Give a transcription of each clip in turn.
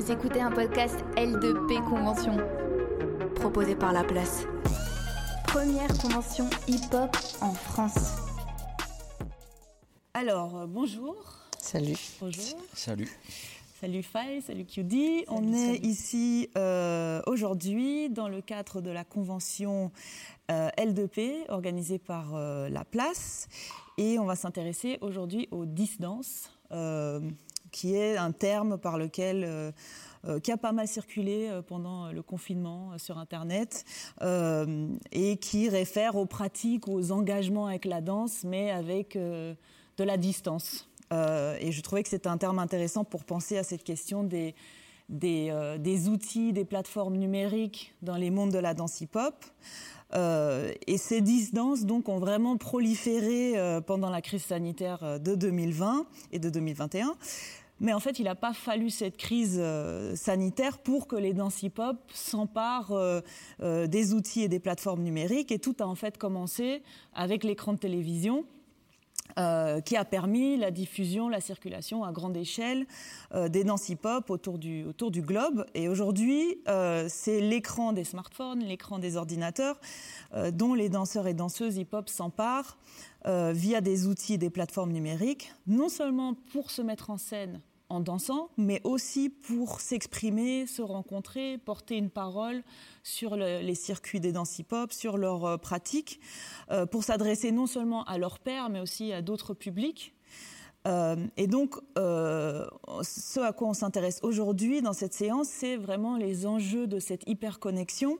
Vous écoutez un podcast L2P Convention, proposé par La Place. Première convention hip-hop en France. Alors, euh, bonjour. Salut. Bonjour. Salut. Salut Faye, salut QD. On est ici euh, aujourd'hui dans le cadre de la convention euh, L2P organisée par euh, La Place et on va s'intéresser aujourd'hui au disdance, euh, qui est un terme par lequel euh, euh, qui a pas mal circulé euh, pendant le confinement sur Internet et qui réfère aux pratiques, aux engagements avec la danse, mais avec de la distance. Et je trouvais que c'était un terme intéressant pour penser à cette question des, des, des outils, des plateformes numériques dans les mondes de la danse hip-hop. Et ces disdances donc ont vraiment proliféré pendant la crise sanitaire de 2020 et de 2021. Mais en fait, il n'a pas fallu cette crise euh, sanitaire pour que les danses hip-hop s'emparent euh, euh, des outils et des plateformes numériques. Et tout a en fait commencé avec l'écran de télévision. Qui a permis la diffusion, la circulation à grande échelle des danses hip-hop autour du, globe. Et aujourd'hui, c'est l'écran des smartphones, l'écran des ordinateurs dont les danseurs et danseuses hip-hop s'emparent via des outils et des plateformes numériques, non seulement pour se mettre en scène en dansant, mais aussi pour s'exprimer, se rencontrer, porter une parole sur le- les circuits des danses hip-hop, sur leurs euh, pratiques, euh, pour s'adresser non seulement à leurs pairs, mais aussi à d'autres publics. Euh, et donc, ce à quoi on s'intéresse aujourd'hui dans cette séance, c'est vraiment les enjeux de cette hyperconnexion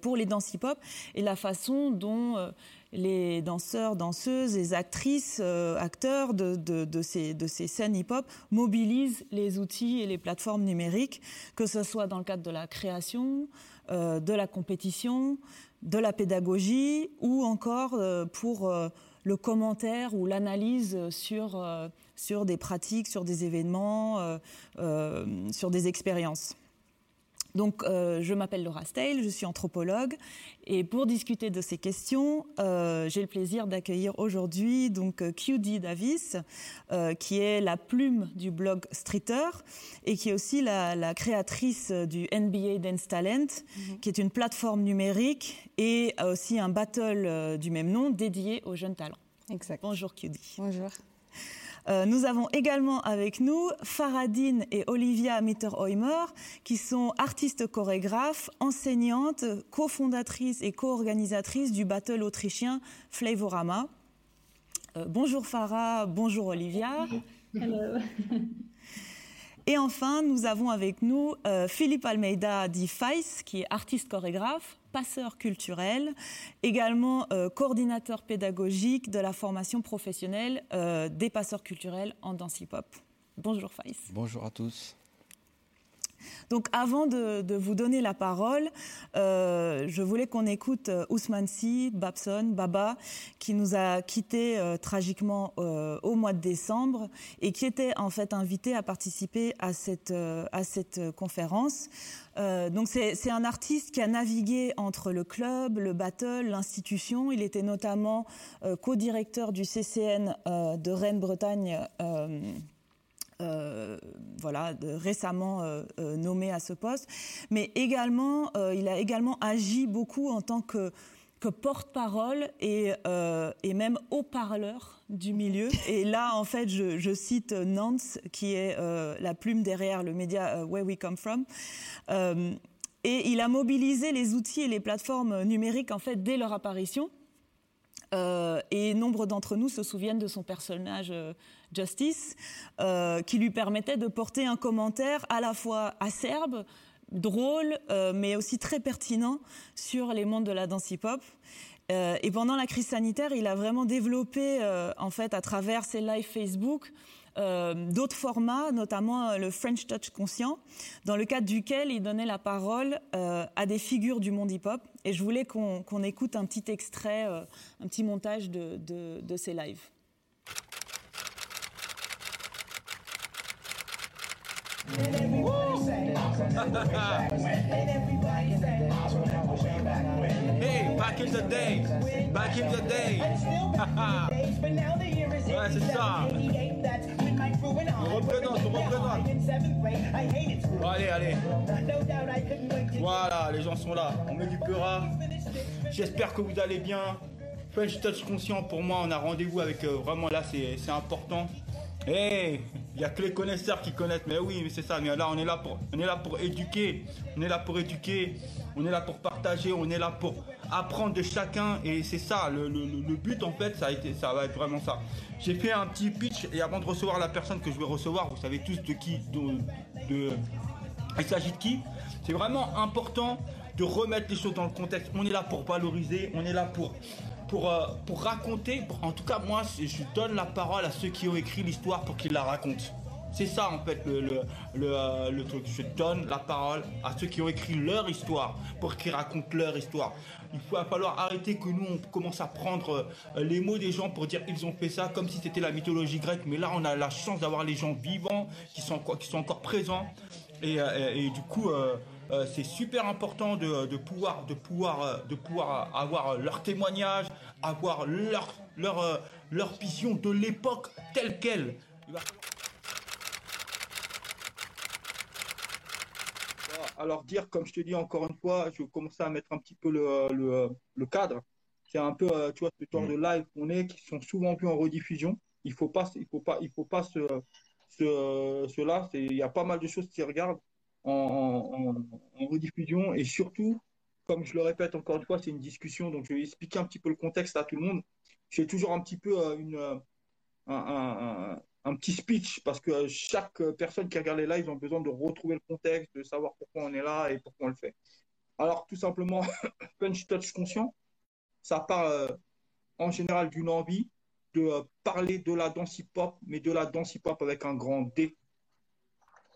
pour les danses hip-hop et la façon dont euh, les danseurs, danseuses, les actrices, euh, acteurs de, ces, scènes hip-hop mobilisent les outils et les plateformes numériques, que ce soit dans le cadre de la création, euh, de la compétition, de la pédagogie ou encore euh, pour euh, le commentaire ou l'analyse sur, euh, des pratiques, sur des événements, euh, euh, sur des expériences. Donc, euh, je m'appelle Laura Steil, je suis anthropologue, et pour discuter de ces questions, euh, j'ai le plaisir d'accueillir aujourd'hui donc euh, QD Davis, euh, qui est la plume du blog Streeter et qui est aussi la, la créatrice du NBA Dance Talent, qui est une plateforme numérique et aussi un battle du même nom dédié aux jeunes talents. Exact. Bonjour QD. Bonjour. Euh, nous avons également avec nous Faradine et Olivia Mitterheimer, qui sont artistes chorégraphes, enseignantes, cofondatrices et co-organisatrices du battle autrichien Flavorama. Euh, bonjour Farah, bonjour Olivia. Et enfin, nous avons avec nous euh, Philippe Almeida dit Feiss, qui est artiste chorégraphe, passeur culturel, également euh, coordinateur pédagogique de la formation professionnelle euh, des passeurs culturels en danse hip-hop. Bonjour Feiss. Bonjour à tous. Donc avant de, vous donner la parole, euh, je voulais qu'on écoute euh, Ousmane Sy, Babson, Baba, qui nous a quittés euh, tragiquement au mois de décembre et qui était en fait invité à participer à cette, à cette conférence. Donc c'est un artiste qui a navigué entre le club, le battle, l'institution. Il était notamment co-directeur du CCN de Rennes-Bretagne. Euh, voilà, de- récemment euh, euh, nommé à ce poste, mais également, il a également agi beaucoup en tant que, porte-parole et, même haut-parleur du milieu. Et là, en fait, je, cite Nance, qui est la plume derrière le média Where We Come From. Et il a mobilisé les outils et les plateformes numériques, en fait, dès leur apparition. Et nombre d'entre nous se souviennent de son personnage Justice, euh, qui lui permettait de porter un commentaire à la fois acerbe, drôle, euh, mais aussi très pertinent sur les mondes de la danse hip-hop. Euh, et pendant la crise sanitaire, il a vraiment développé, en fait, à travers ses lives Facebook, d'autres formats, notamment le French Touch Conscient, dans le cadre duquel il donnait la parole à des figures du monde hip-hop. Et je voulais qu'on écoute un petit extrait, un petit montage de, de, de ces lives. Hey, back in the day, back in the day. Ouais, c'est ça. On représente, on représente. Bon, allez, allez. Voilà, les gens sont là. On met du. J'espère que vous allez bien. French Touch Conscient, pour moi, on a rendez-vous avec euh, vraiment là, c'est important. Eh, il n'y a que les connaisseurs qui connaissent, mais oui, mais c'est ça. Mais là, on est là pour, on est là pour éduquer, on est là pour éduquer, on est là pour partager, on est là pour apprendre de chacun, et c'est ça. Le, but, en fait, ça a été, ça va être vraiment ça. J'ai fait un petit pitch, et avant de recevoir la personne que je vais recevoir, vous savez tous de qui, de, il s'agit de qui. C'est vraiment important de remettre les choses dans le contexte. On est là pour valoriser, on est là pour pour, euh, pour raconter, en tout cas moi, je donne la parole à ceux qui ont écrit l'histoire pour qu'ils la racontent. C'est ça en fait le, le, euh, le, truc. Je donne la parole à ceux qui ont écrit leur histoire pour qu'ils racontent leur histoire. Il va falloir arrêter que nous on commence à prendre euh, les mots des gens pour dire ils ont fait ça comme si c'était la mythologie grecque. Mais là on a la chance d'avoir les gens vivants qui sont, qui sont encore présents. Et, et, du coup, c'est super important de, pouvoir, de, pouvoir, de pouvoir avoir leur témoignage, avoir leur, leur, euh, leur vision de l'époque telle qu'elle. Alors dire, comme je te dis encore une fois, je commencer à mettre un petit peu le, le, cadre. C'est un peu, tu vois, ce genre de live qu'on est, qui sont souvent vus en rediffusion. Il faut pas, il faut pas, il faut pas cela. Il y a pas mal de choses qui regardent en, rediffusion et surtout, comme je le répète encore une fois, c'est une discussion, donc je vais expliquer un petit peu le contexte à tout le monde. J'ai toujours un petit peu euh, une, euh, un, un, petit speech parce que chaque personne qui regarde les lives ont besoin de retrouver le contexte, de savoir pourquoi on est là et pourquoi on le fait. Alors, tout simplement, Punch Touch Conscient, ça part euh, en général d'une envie de parler de la danse hip-hop, mais de la danse hip-hop avec un grand D,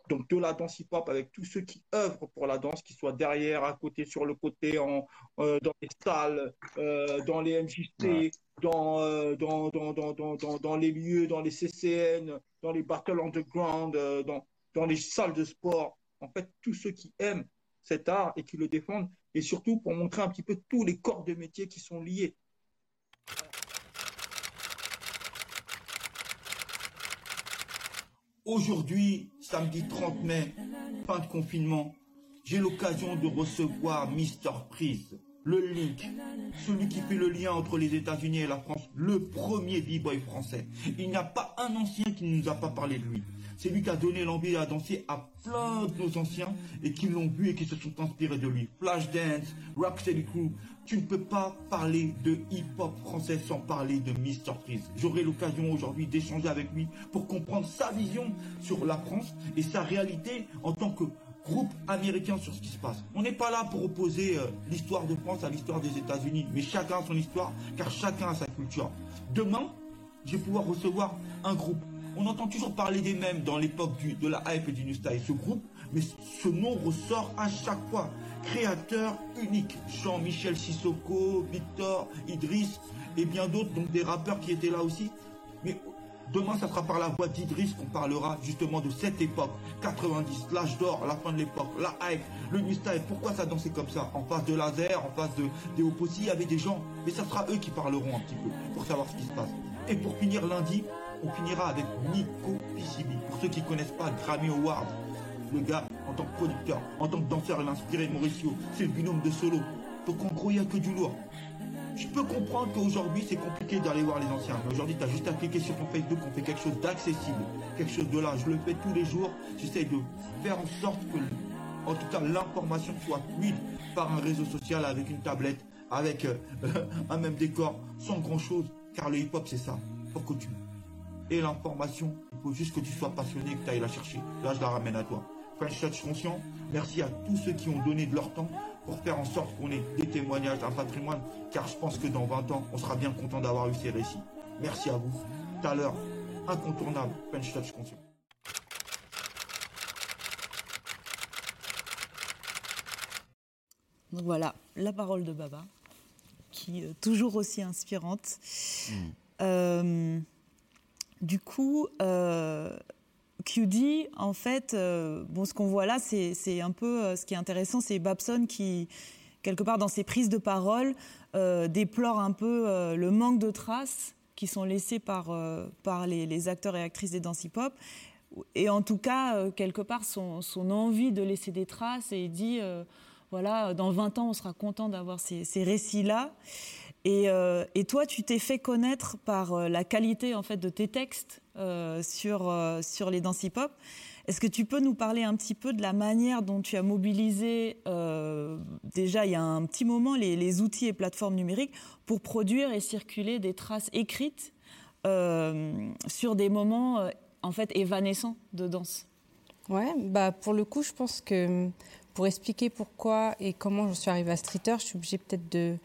donc de la danse hip-hop avec tous ceux qui œuvrent pour la danse, qui soient derrière, à côté, sur le côté, en, euh, dans les salles, euh, dans les MJC, euh, dans, dans, dans, dans, les lieux, dans les CCN, dans les battles underground, dans, dans les salles de sport. En fait, tous ceux qui aiment cet art et qui le défendent, et surtout pour montrer un petit peu tous les corps de métier qui sont liés. Aujourd'hui, samedi 30 mai, fin de confinement, j'ai l'occasion de recevoir Mister Freeze, le Link, celui qui fait le lien entre les États-Unis et la France, le premier b-boy français. Il n'y a pas un ancien qui ne nous a pas parlé de lui. C'est lui qui a donné l'envie à danser à plein de nos anciens et qui l'ont vu et qui se sont inspirés de lui. Flashdance, Rocksteady Crew. Tu ne peux pas parler de hip-hop français sans parler de Mr. Freeze. J'aurai l'occasion aujourd'hui d'échanger avec lui pour comprendre sa vision sur la France et sa réalité en tant que groupe américain sur ce qui se passe. On n'est pas là pour opposer euh, l'histoire de France à l'histoire des États-Unis, mais chacun a son histoire, car chacun a sa culture. Demain, je vais pouvoir recevoir un groupe on entend toujours parler des mêmes dans l'époque de la hype et du New ce groupe, mais ce nom ressort à chaque fois. Créateur unique. Jean-Michel Sissoko, Victor, Idriss et bien d'autres, donc des rappeurs qui étaient là aussi. Mais demain, ça sera par la voix d'Idriss qu'on parlera justement de cette époque. 90, l'âge d'or, la fin de l'époque, la hype, le New. Pourquoi ça dansait comme ça? En face de Laser, en face de, Opposés, il y avait des gens. Mais ça sera eux qui parleront un petit peu pour savoir ce qui se passe. Et pour finir lundi, on finira avec Nico Pisibi. Pour ceux qui ne connaissent pas Grammy Award, le gars, en tant que producteur, en tant que danseur, il a inspiré Mauricio. C'est le binôme de solo. Donc en gros, il que du lourd. Je peux comprendre qu'aujourd'hui, c'est compliqué d'aller voir les anciens. Mais aujourd'hui, tu as juste à cliquer sur ton Facebook, on fait quelque chose d'accessible, quelque chose de là. Je le fais tous les jours. J'essaie de faire en sorte que, en tout cas, l'information soit fluide par un réseau social avec une tablette, avec euh, un même décor, sans grand chose. Car le hip-hop, c'est ça. Faut que tu et l'information. Il faut juste que tu sois passionné et que tu ailles la chercher. Là, je la ramène à toi. French Touch Conscient, merci à tous ceux qui ont donné de leur temps pour faire en sorte qu'on ait des témoignages, un patrimoine, car je pense que dans 20 ans, on sera bien content d'avoir eu ces récits. Merci à vous. Tout à l'heure, incontournable, French Touch Conscient. Donc voilà, la parole de Baba, qui est toujours aussi inspirante. Mm. Euh, du coup, euh, QD, en fait, euh, bon, ce qu'on voit là, c'est un peu euh, ce qui est intéressant, c'est Babson qui, quelque part dans ses prises de parole, déplore un peu le manque de traces qui sont laissées par, les, acteurs et actrices des danse hip-hop. et en tout cas, quelque part, son, envie de laisser des traces et il dit, voilà, dans 20 ans, on sera content d'avoir ces, récits-là. Et, et, toi, tu t'es fait connaître par la qualité en fait de tes textes sur, sur les danses hip-hop. Est-ce que tu peux nous parler un petit peu de la manière dont tu as mobilisé, euh, déjà il y a un petit moment, les, outils et plateformes numériques pour produire et circuler des traces écrites euh, sur des moments euh, en fait évanescents de danse? Ouais, bah pour le coup, je pense que pour expliquer pourquoi et comment je suis arrivée à Streeter, je suis obligée peut-être de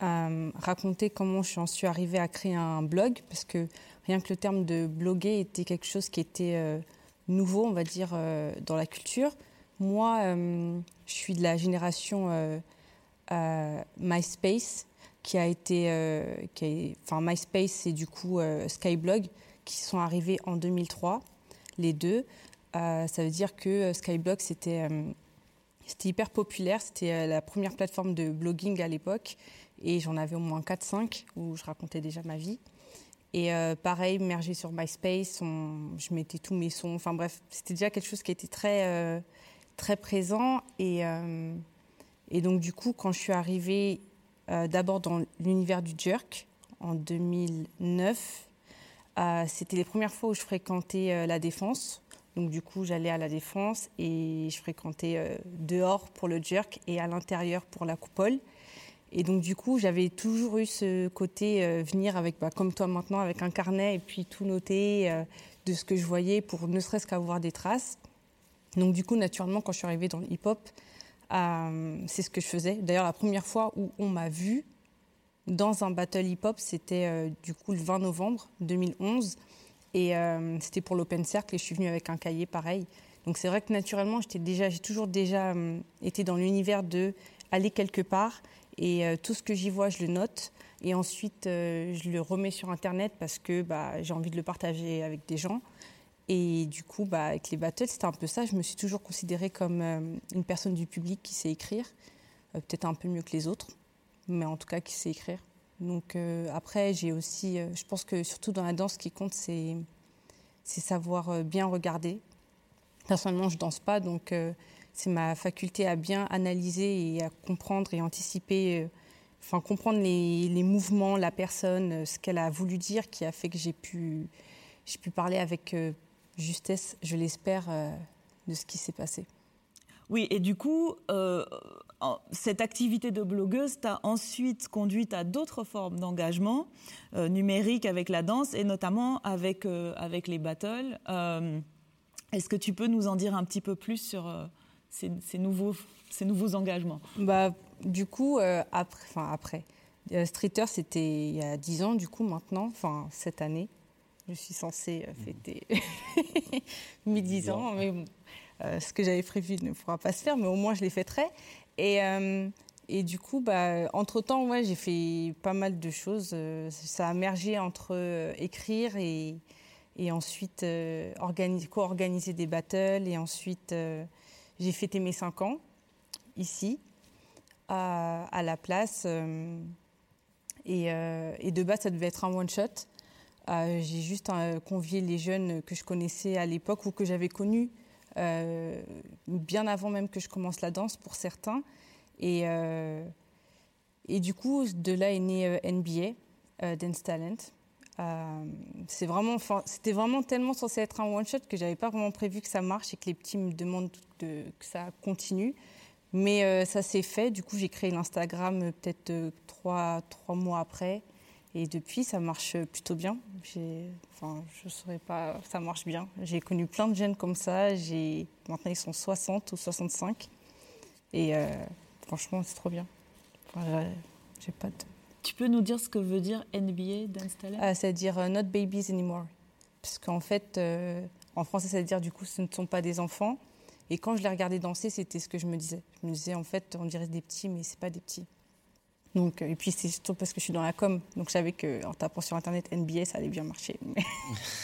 raconter comment je suis arrivée à créer un blog, parce que rien que le terme de bloguer était quelque chose qui était nouveau, on va dire, euh, dans la culture. Moi, euh, je suis de la génération euh, MySpace, qui a été, qui enfin MySpace et du coup Skyblog, qui sont arrivés en 2003, les deux. ça veut dire que Skyblog, c'était c'était hyper populaire. C'était la première plateforme de blogging à l'époque. Et j'en avais au moins 4-5 où je racontais déjà ma vie. Et euh, pareil, mergé sur MySpace, je mettais tous mes sons. Enfin bref, c'était déjà quelque chose qui était très, euh, très présent. Et, euh, et, donc du coup, quand je suis arrivée d'abord dans l'univers du jerk en 2009, c'était les premières fois où je fréquentais la défense. Donc du coup, j'allais à la défense et je fréquentais dehors pour le jerk et à l'intérieur pour la coupole. Et donc, du coup, j'avais toujours eu ce côté euh, venir avec, bah, comme toi maintenant, avec un carnet et puis tout noter euh, de ce que je voyais pour ne serait-ce qu'avoir des traces. Donc, du coup, naturellement, quand je suis arrivée dans le hip-hop, euh, c'est ce que je faisais. D'ailleurs, la première fois où on m'a vue dans un battle hip-hop, c'était du coup le 20 novembre 2011. Et c'était pour l'Open Circle et je suis venue avec un cahier pareil. Donc, c'est vrai que naturellement, j'ai toujours déjà été dans l'univers de aller quelque part et euh, tout ce que j'y vois, je le note. Et ensuite, euh, je le remets sur Internet parce que bah, j'ai envie de le partager avec des gens. Et du coup, bah, avec les battles, c'était un peu ça. Je me suis toujours considérée comme euh, une personne du public qui sait écrire. Peut-être un peu mieux que les autres, mais en tout cas qui sait écrire. Donc après, j'ai aussi, je pense que surtout dans la danse, ce qui compte, c'est, savoir bien regarder. Personnellement, je danse pas, donc c'est ma faculté à bien analyser et à comprendre et anticiper, euh, enfin comprendre les, mouvements, la personne, euh, ce qu'elle a voulu dire, qui a fait que j'ai pu, j'ai pu parler avec euh, justesse, je l'espère, de ce qui s'est passé. Oui, et du coup, cette activité de blogueuse t'a ensuite conduite à d'autres formes d'engagement numérique avec la danse et notamment avec, avec les battles. Est-ce que tu peux nous en dire un petit peu plus sur, ces, nouveaux, ces nouveaux engagements bah, Du coup, euh, après, enfin après, euh, Streeter, c'était il y a 10 ans, du coup, maintenant, enfin cette année. Je suis censée euh, fêter mes 10 ans, mais bon, ce que j'avais prévu ne pourra pas se faire, mais au moins je les fêterai. Et, et du coup, bah, entre-temps, ouais, j'ai fait pas mal de choses. ça a mergé entre écrire et, et ensuite co-organiser des battles et ensuite j'ai fêté mes 5 ans ici, à, la place. Euh, euh, et, de base, ça devait être un one-shot. Euh, j'ai juste convié les jeunes que je connaissais à l'époque ou que j'avais connus bien avant même que je commence la danse pour certains. Et, et du coup, de là est né NBA, Dance Talent. Euh, c'est vraiment, c'était vraiment tellement censé être un one shot que j'avais pas vraiment prévu que ça marche et que les petits me demandent que ça continue. Mais euh, ça s'est fait. Du coup, j'ai créé l'Instagram euh, peut-être trois, trois mois après. Et depuis, ça marche plutôt bien. Enfin, je saurais pas, ça marche bien. J'ai connu plein de jeunes comme ça. Maintenant, ils sont 60 ou 65. Et franchement, c'est trop bien. j'ai pas de tu peux nous dire ce que veut dire NBA Dance ah, C'est-à-dire euh, not babies anymore. Parce qu'en fait, euh, en français, ça veut dire du coup, ce ne sont pas des enfants. Et quand je les regardais danser, c'était ce que je me disais. Je me disais, en fait, on dirait des petits, mais c'est pas des petits. Donc, euh, et puis c'est surtout parce que je suis dans la com, donc je savais qu'en tapant sur internet NBA, ça allait bien marcher. Mais,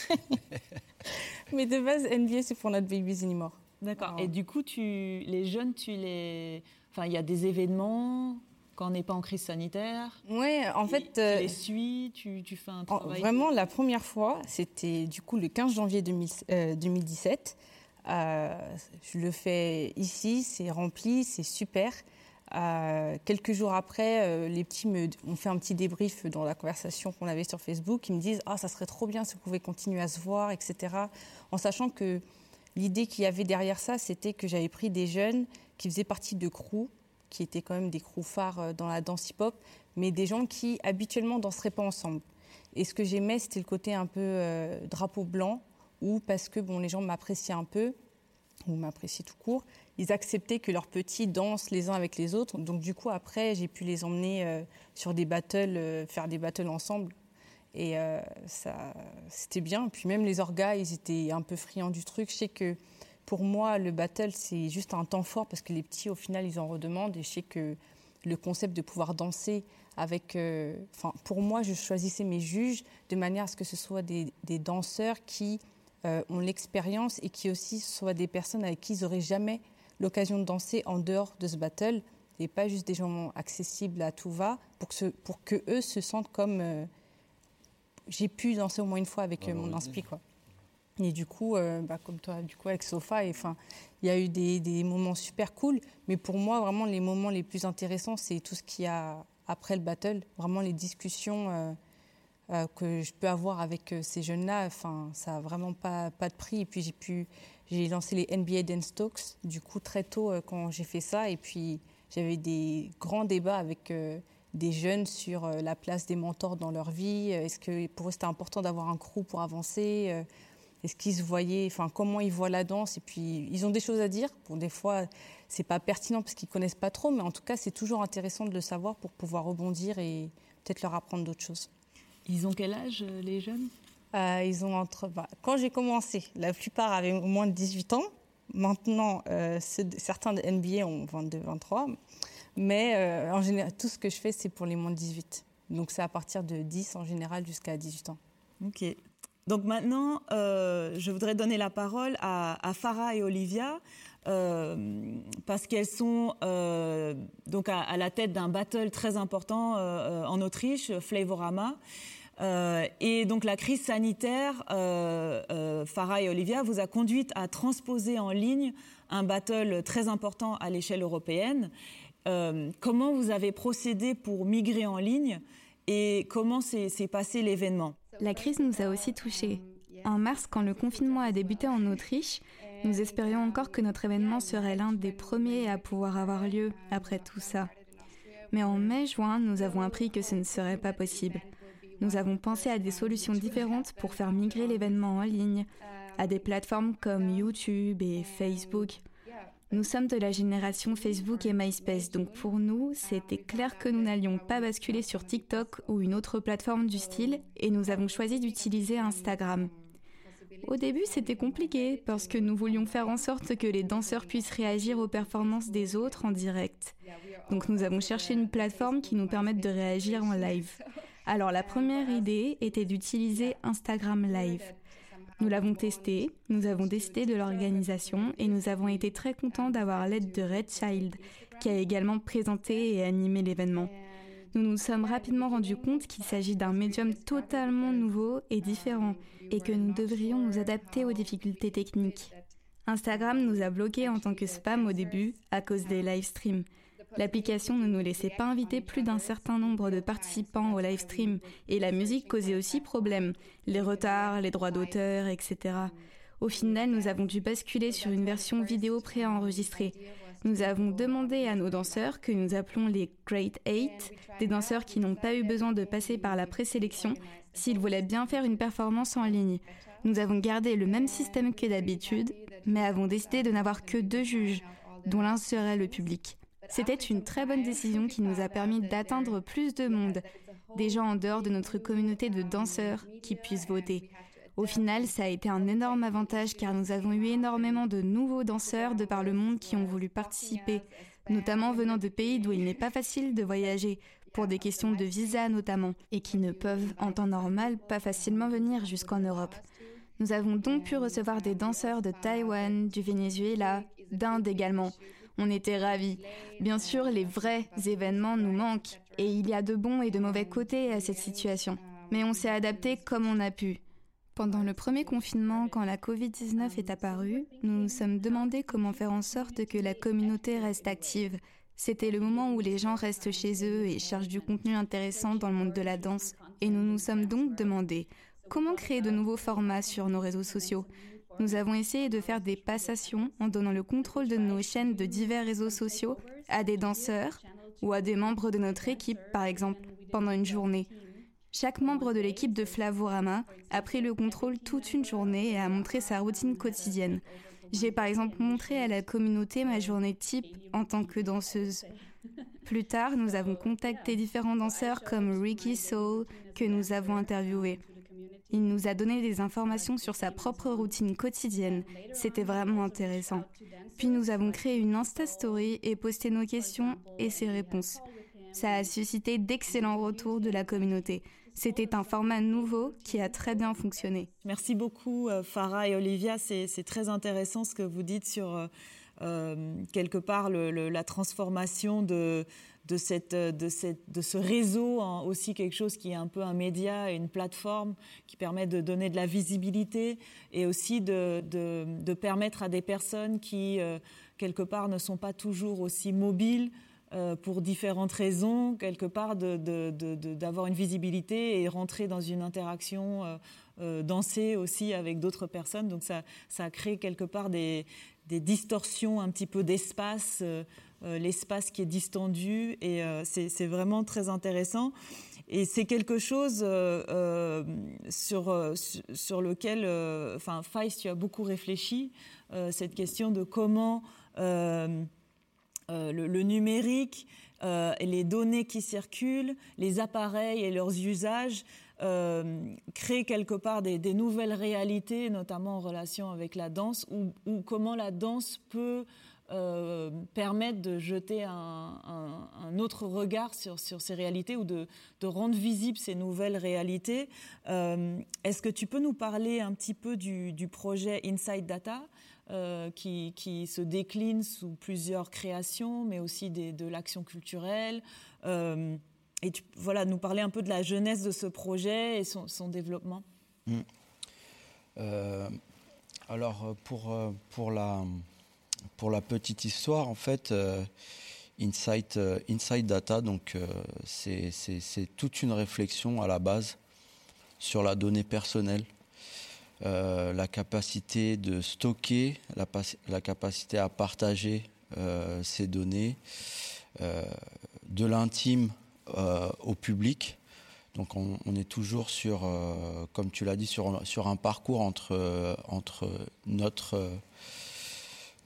mais de base, NBA, c'est pour Not Babies Anymore. D'accord. Et du coup, tu... les jeunes, tu les. Enfin, il y a des événements? Quand on n'est pas en crise sanitaire Oui, en fait. Tu les suis, tu, tu, fais un travail. Vraiment, la première fois, c'était du coup le 15 janvier 2017. je le fais ici, c'est rempli, c'est super. Euh, quelques jours après, euh, les petits me, ont fait un petit débrief dans la conversation qu'on avait sur Facebook. Ils me disent Ah, ça serait trop bien si vous pouvez continuer à se voir, etc. En sachant que l'idée qu'il y avait derrière ça, c'était que j'avais pris des jeunes qui faisaient partie de crews, qui étaient quand même des crews phares euh, dans la danse hip-hop, mais des gens qui habituellement danseraient pas ensemble. Et ce que j'aimais, c'était le côté un peu drapeau blanc, ou parce que bon, les gens m'appréciaient un peu, ou m'appréciaient tout court, ils acceptaient que leurs petits dansent les uns avec les autres. Donc du coup, après, j'ai pu les emmener euh, sur des battles, euh, faire des battles ensemble. Et euh, ça, c'était bien. Puis même les orgas, ils étaient un peu friands du truc. Je que pour moi, le battle, c'est juste un temps fort parce que les petits, au final, ils en redemandent. Et je sais que le concept de pouvoir danser avec... Enfin, pour moi, je choisissais mes juges de manière à ce que ce soit des, des danseurs qui ont l'expérience et qui aussi soient des personnes avec qui ils n'auraient jamais l'occasion de danser en dehors de ce battle et pas juste des gens accessibles à tout va pour que, pour que eux se sentent comme euh, j'ai pu danser au moins une fois avec euh, mon inspi quoi. Et du coup, euh, bah, comme toi, du coup avec Sofa, il y a eu des, moments super cool. Mais pour moi, vraiment, les moments les plus intéressants, c'est tout ce qu'il y a après le battle. Vraiment les discussions que je peux avoir avec ces jeunes-là. Ça a vraiment pas, de prix. Et puis j'ai pu j'ai lancé les NBA Dance Talks, du coup, très tôt euh, quand j'ai fait ça. Et puis, j'avais des grands débats avec euh, des jeunes sur euh, la place des mentors dans leur vie. Est-ce que pour eux, c'était important d'avoir un crew pour avancer Est-ce qu'ils se voyaient, enfin, comment ils voient la danse? Et puis, ils ont des choses à dire. Bon, des fois, c'est pas pertinent parce qu'ils connaissent pas trop, mais en tout cas, c'est toujours intéressant de le savoir pour pouvoir rebondir et peut-être leur apprendre d'autres choses. Ils ont quel âge, les jeunes? Euh, ils ont entre, bah, quand j'ai commencé, la plupart avaient moins de 18 ans. Maintenant, euh, certains de NBA ont 22, 23. Mais euh, en général, tout ce que je fais, c'est pour les moins de 18. Donc c'est à partir de 10 en général jusqu'à 18 ans. Ok. Donc maintenant, je voudrais donner la parole à, Farah et Olivia. parce qu'elles sont donc à, à, la tête d'un battle très important en Autriche, Flavorama. Euh, et donc la crise sanitaire, euh, euh, Farah et Olivia, vous a conduite à transposer en ligne un battle très important à l'échelle européenne. comment vous avez procédé pour migrer en ligne et comment s'est passé l'événement? La crise nous a aussi touchés. En mars, quand le confinement a débuté en Autriche, nous espérions encore que notre événement serait l'un des premiers à pouvoir avoir lieu après tout ça. Mais en mai-juin, nous avons appris que ce ne serait pas possible. Nous avons pensé à des solutions différentes pour faire migrer l'événement en ligne, à des plateformes comme YouTube et Facebook. Nous sommes de la génération Facebook et MySpace, donc pour nous, c'était clair que nous n'allions pas basculer sur TikTok ou une autre plateforme du style, et nous avons choisi d'utiliser Instagram. Au début, c'était compliqué parce que nous voulions faire en sorte que les danseurs puissent réagir aux performances des autres en direct. Donc nous avons cherché une plateforme qui nous permette de réagir en live. Alors la première idée était d'utiliser Instagram Live. Nous l'avons testé, nous avons décidé de l'organisation et nous avons été très contents d'avoir l'aide de Red Child, qui a également présenté et animé l'événement. Nous nous sommes rapidement rendus compte qu'il s'agit d'un médium totalement nouveau et différent, et que nous devrions nous adapter aux difficultés techniques. Instagram nous a bloqués en tant que spam au début à cause des live streams. L'application ne nous laissait pas inviter plus d'un certain nombre de participants au live stream et la musique causait aussi problème, les retards, les droits d'auteur, etc. Au final, nous avons dû basculer sur une version vidéo préenregistrée. Nous avons demandé à nos danseurs, que nous appelons les Great Eight, des danseurs qui n'ont pas eu besoin de passer par la présélection, s'ils voulaient bien faire une performance en ligne. Nous avons gardé le même système que d'habitude, mais avons décidé de n'avoir que deux juges, dont l'un serait le public. C'était une très bonne décision qui nous a permis d'atteindre plus de monde, des gens en dehors de notre communauté de danseurs qui puissent voter. Au final, ça a été un énorme avantage car nous avons eu énormément de nouveaux danseurs de par le monde qui ont voulu participer, notamment venant de pays d'où il n'est pas facile de voyager, pour des questions de visa notamment, et qui ne peuvent en temps normal pas facilement venir jusqu'en Europe. Nous avons donc pu recevoir des danseurs de Taïwan, du Venezuela, d'Inde également, On était ravis. Bien sûr, les vrais événements nous manquent, et il y a de bons et de mauvais côtés à cette situation. Mais on s'est adapté comme on a pu. Pendant le premier confinement, quand la Covid-19 est apparue, nous nous sommes demandé comment faire en sorte que la communauté reste active. C'était le moment où les gens restent chez eux et cherchent du contenu intéressant dans le monde de la danse. Et nous nous sommes donc demandé comment créer de nouveaux formats sur nos réseaux sociaux. Nous avons essayé de faire des passations en donnant le contrôle de nos chaînes de divers réseaux sociaux à des danseurs ou à des membres de notre équipe, par exemple, pendant une journée. Chaque membre de l'équipe de Flavorama a pris le contrôle toute une journée et a montré sa routine quotidienne. J'ai par exemple montré à la communauté ma journée type en tant que danseuse. Plus tard, nous avons contacté différents danseurs comme Ricky Soul que nous avons interviewés. Il nous a donné des informations sur sa propre routine quotidienne. C'était vraiment intéressant. Puis nous avons créé une Insta Story et posté nos questions et ses réponses. Ça a suscité d'excellents retours de la communauté. C'était un format nouveau qui a très bien fonctionné. Merci beaucoup euh, Farah et Olivia. C'est très intéressant ce que vous dites sur euh, euh, quelque part la transformation de, de, cette, de, cette, de ce réseau en aussi quelque chose qui est un peu un média, une plateforme qui permet de donner de la visibilité et aussi de, de, permettre à des personnes qui, euh, quelque part, ne sont pas toujours aussi mobiles euh, pour différentes raisons, quelque part, d'avoir une visibilité et rentrer dans une interaction, euh, danser aussi avec d'autres personnes. Donc ça, ça crée quelque part des, des distorsions un petit peu d'espace euh, l'espace qui est distendu et euh, c'est vraiment très intéressant. Et c'est quelque chose euh, sur, sur lequel, enfin, Feist, tu as beaucoup réfléchi, cette question de comment le, numérique, les données qui circulent, les appareils et leurs usages créent quelque part des, nouvelles réalités, notamment en relation avec la danse, ou comment la danse peut euh, permettre de jeter un, autre regard sur, ces réalités ou de, rendre visibles ces nouvelles réalités. Euh, est-ce que tu peux nous parler un petit peu du, projet Inside Data euh, qui, se décline sous plusieurs créations, mais aussi de l'action culturelle et voilà, nous parler un peu de la jeunesse de ce projet et son, développement? Mmh. alors pour, pour la pour la petite histoire, en fait, euh, Insight, euh, Insight, Data, donc euh, c'est toute une réflexion à la base sur la donnée personnelle, la capacité de stocker, la, capacité à partager ces données, de l'intime au public. Donc on, est toujours sur, comme tu l'as dit, sur, un parcours entre, entre notre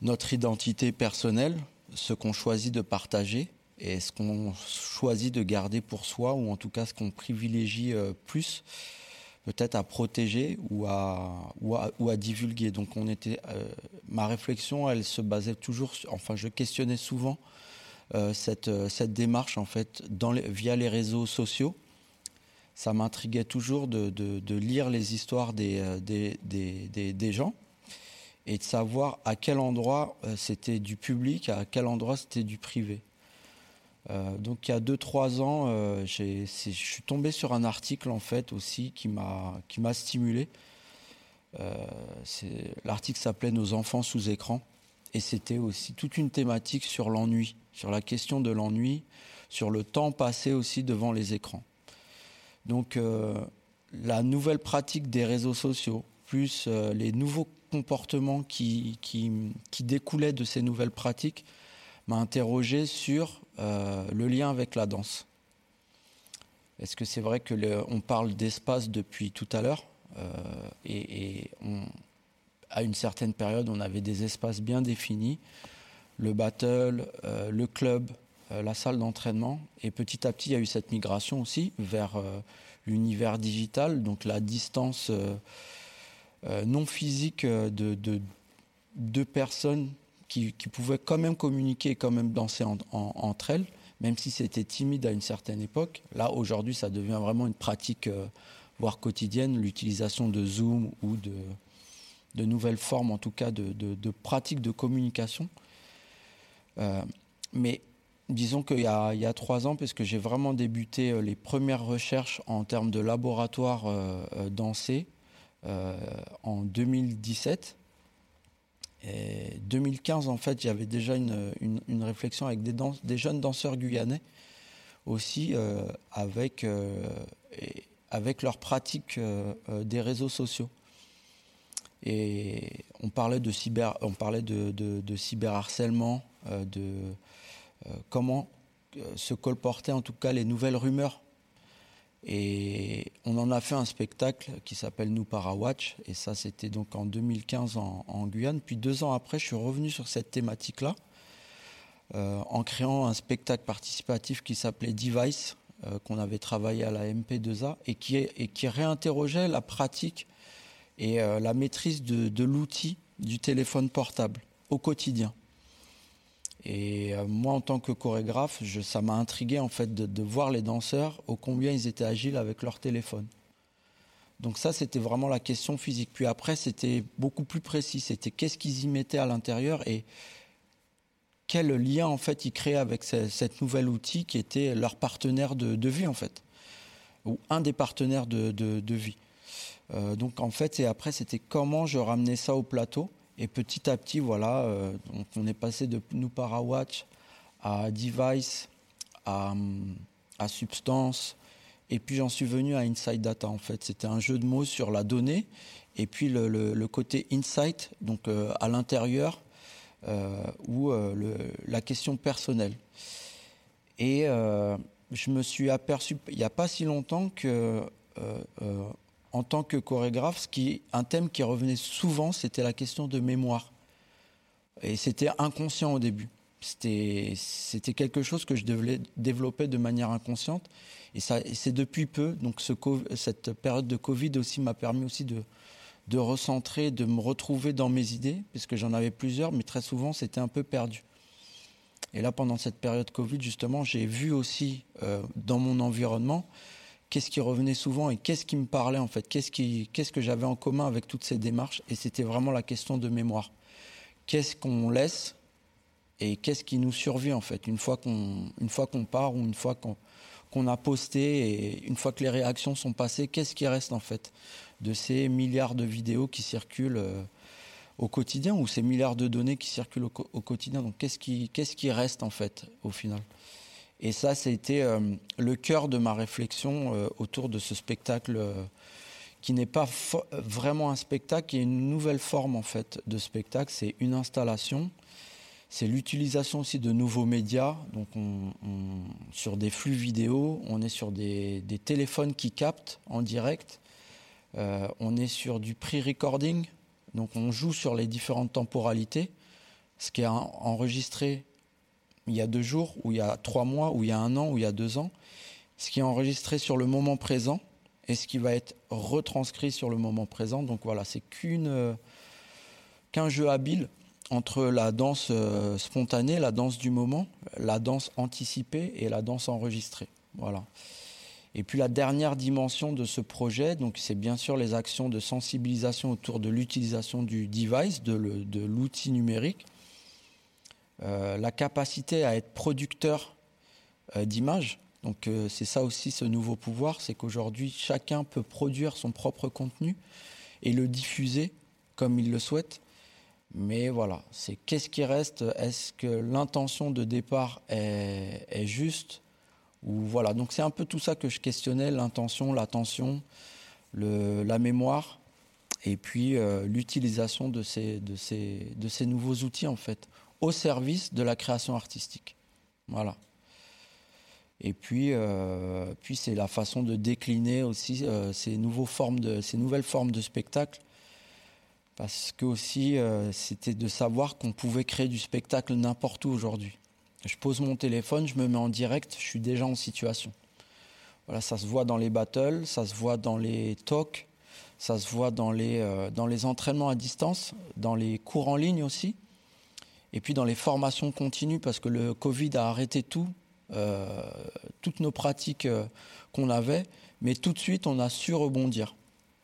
notre identité personnelle, ce qu'on choisit de partager et ce qu'on choisit de garder pour soi, ou en tout cas ce qu'on privilégie euh, plus, peut-être à protéger ou à, divulguer. Donc euh, ma réflexion, elle se basait toujours, enfin je questionnais souvent euh, cette, démarche en fait via les réseaux sociaux. Ça m'intriguait toujours de, lire les histoires des gens et de savoir à quel endroit euh, c'était du public, à quel endroit c'était du privé. Euh, donc il y a 2-3 ans, euh, je suis tombé sur un article en fait aussi qui m'a qui m'a stimulé. L'article s'appelait Nos enfants sous écran et c'était aussi toute une thématique sur l'ennui, sur la question de l'ennui, sur le temps passé aussi devant les écrans. Donc la nouvelle pratique des réseaux sociaux, plus les nouveaux comportement qui, qui, découlait de ces nouvelles pratiques m'a interrogé sur euh, le lien avec la danse. Est-ce que c'est vrai que parle d'espace depuis tout à l'heure euh, et, à une certaine période, on avait des espaces bien définis, le battle, euh, le club, la salle d'entraînement, et petit à petit, il y a eu cette migration aussi vers l'univers digital, donc la distance non physique euh, de, deux personnes qui, pouvaient quand même communiquer et quand même danser entre elles, même si c'était timide à une certaine époque. Là, aujourd'hui, ça devient vraiment une pratique, euh, voire quotidienne, l'utilisation de Zoom ou de, nouvelles formes, en tout cas, de, pratiques de communication. mais disons qu'il y, a trois ans, puisque j'ai vraiment débuté les premières recherches en termes de laboratoire dansé en 2017. Et 2015, en fait, avait déjà une, une, réflexion avec des, des, jeunes danseurs guyanais aussi euh, avec, euh, avec leur pratique euh, des réseaux sociaux. Et on parlait de cyber, on parlait de, de, de cyberharcèlement, de comment se colportaient en tout cas les nouvelles rumeurs et on en a fait un spectacle qui s'appelle Nous Parawatch. Et ça, c'était donc en 2015 en, Guyane. Puis deux ans après, je suis revenu sur cette thématique-là euh, en créant un spectacle participatif qui s'appelait Device, euh, qu'on avait travaillé à la MP2A et qui, et qui réinterrogeait la pratique et euh, la maîtrise de l'outil du téléphone portable au quotidien. Et euh, moi, en tant que chorégraphe, ça m'a intrigué en fait de, voir les danseurs au combien ils étaient agiles avec leur téléphone. Donc ça, c'était vraiment la question physique. Puis après, c'était beaucoup plus précis. C'était qu'est-ce qu'ils y mettaient à l'intérieur et quel lien en fait ils créaient avec cette nouvel outil qui était leur partenaire de, vie en fait, ou un des partenaires de, vie. Euh, donc en fait, et après, c'était comment je ramenais ça au plateau et petit à petit, voilà, euh, on est passé de nous Watch à Device, à, Substance, et puis j'en suis venu à Inside Data en fait. C'était un jeu de mots sur la donnée, et puis le, côté Insight, donc euh, à l'intérieur, euh, ou la question personnelle. Et je me suis aperçu, il n'y a pas si longtemps que en tant que chorégraphe, un thème qui revenait souvent, c'était la question de mémoire. Et c'était inconscient au début. C'était quelque chose que je devais développer de manière inconsciente. Et, c'est depuis peu, donc ce, cette période de Covid aussi m'a permis aussi de, de recentrer, de me retrouver dans mes idées, puisque j'en avais plusieurs, mais très souvent c'était un peu perdu. Et là, pendant cette période Covid, justement, j'ai vu aussi euh, dans mon environnement qu'est-ce qui revenait souvent et qu'est-ce qui me parlait en fait, qu'est-ce, qu'est-ce que j'avais en commun avec toutes ces démarches? Et c'était vraiment la question de mémoire. Qu'est-ce qu'on laisse et qu'est-ce qui nous survit en fait, une fois qu'on, une fois qu'on part ou une fois qu'on, qu'on a posté et une fois que les réactions sont passées, qu'est-ce qui reste en fait de ces milliards de vidéos qui circulent euh, au quotidien ou ces milliards de données qui circulent au, au quotidien? Donc qu'est-ce qui, qu'est-ce qui reste en fait au final? Et ça, c'était euh, le cœur de ma réflexion euh, autour de ce spectacle euh, qui n'est pas vraiment un spectacle, qui est une nouvelle forme en fait de spectacle. C'est une installation. C'est l'utilisation aussi de nouveaux médias. Donc, on, sur des flux vidéo, on est sur des, téléphones qui captent en direct. on est sur du pre-recording. Donc, on joue sur les différentes temporalités. Ce qui est enregistré il y a deux jours, ou il y a trois mois, ou il y a un an, ou il y a deux ans, ce qui est enregistré sur le moment présent et ce qui va être retranscrit sur le moment présent. Donc voilà, c'est euh, qu'un jeu habile entre la danse euh, spontanée, la danse du moment, la danse anticipée et la danse enregistrée. Voilà. Et puis la dernière dimension de ce projet, c'est bien sûr les actions de sensibilisation autour de l'utilisation du device, de l'outil numérique, la capacité à être producteur euh, d'images. Donc euh, c'est ça aussi ce nouveau pouvoir, c'est qu'aujourd'hui chacun peut produire son propre contenu et le diffuser comme il le souhaite. Mais voilà, c'est qu'est-ce qui reste? Est-ce que l'intention de départ est, juste? Ou voilà Donc c'est un peu tout ça que je questionnais l'intention, l'attention, la mémoire et puis l'utilisation de ces nouveaux outils en fait au service de la création artistique. Voilà. Et puis, euh, puis c'est la façon de décliner aussi euh, ces, nouveaux formes ces nouvelles formes de spectacle. Parce que aussi, euh, c'était de savoir qu'on pouvait créer du spectacle n'importe où aujourd'hui. Je pose mon téléphone, je me mets en direct, je suis déjà en situation. Voilà, ça se voit dans les battles, ça se voit dans les talks, ça se voit dans les, dans les entraînements à distance, dans les cours en ligne aussi. Et puis dans les formations continues, parce que le Covid a arrêté tout, euh, toutes nos pratiques euh, qu'on avait, mais tout de suite on a su rebondir.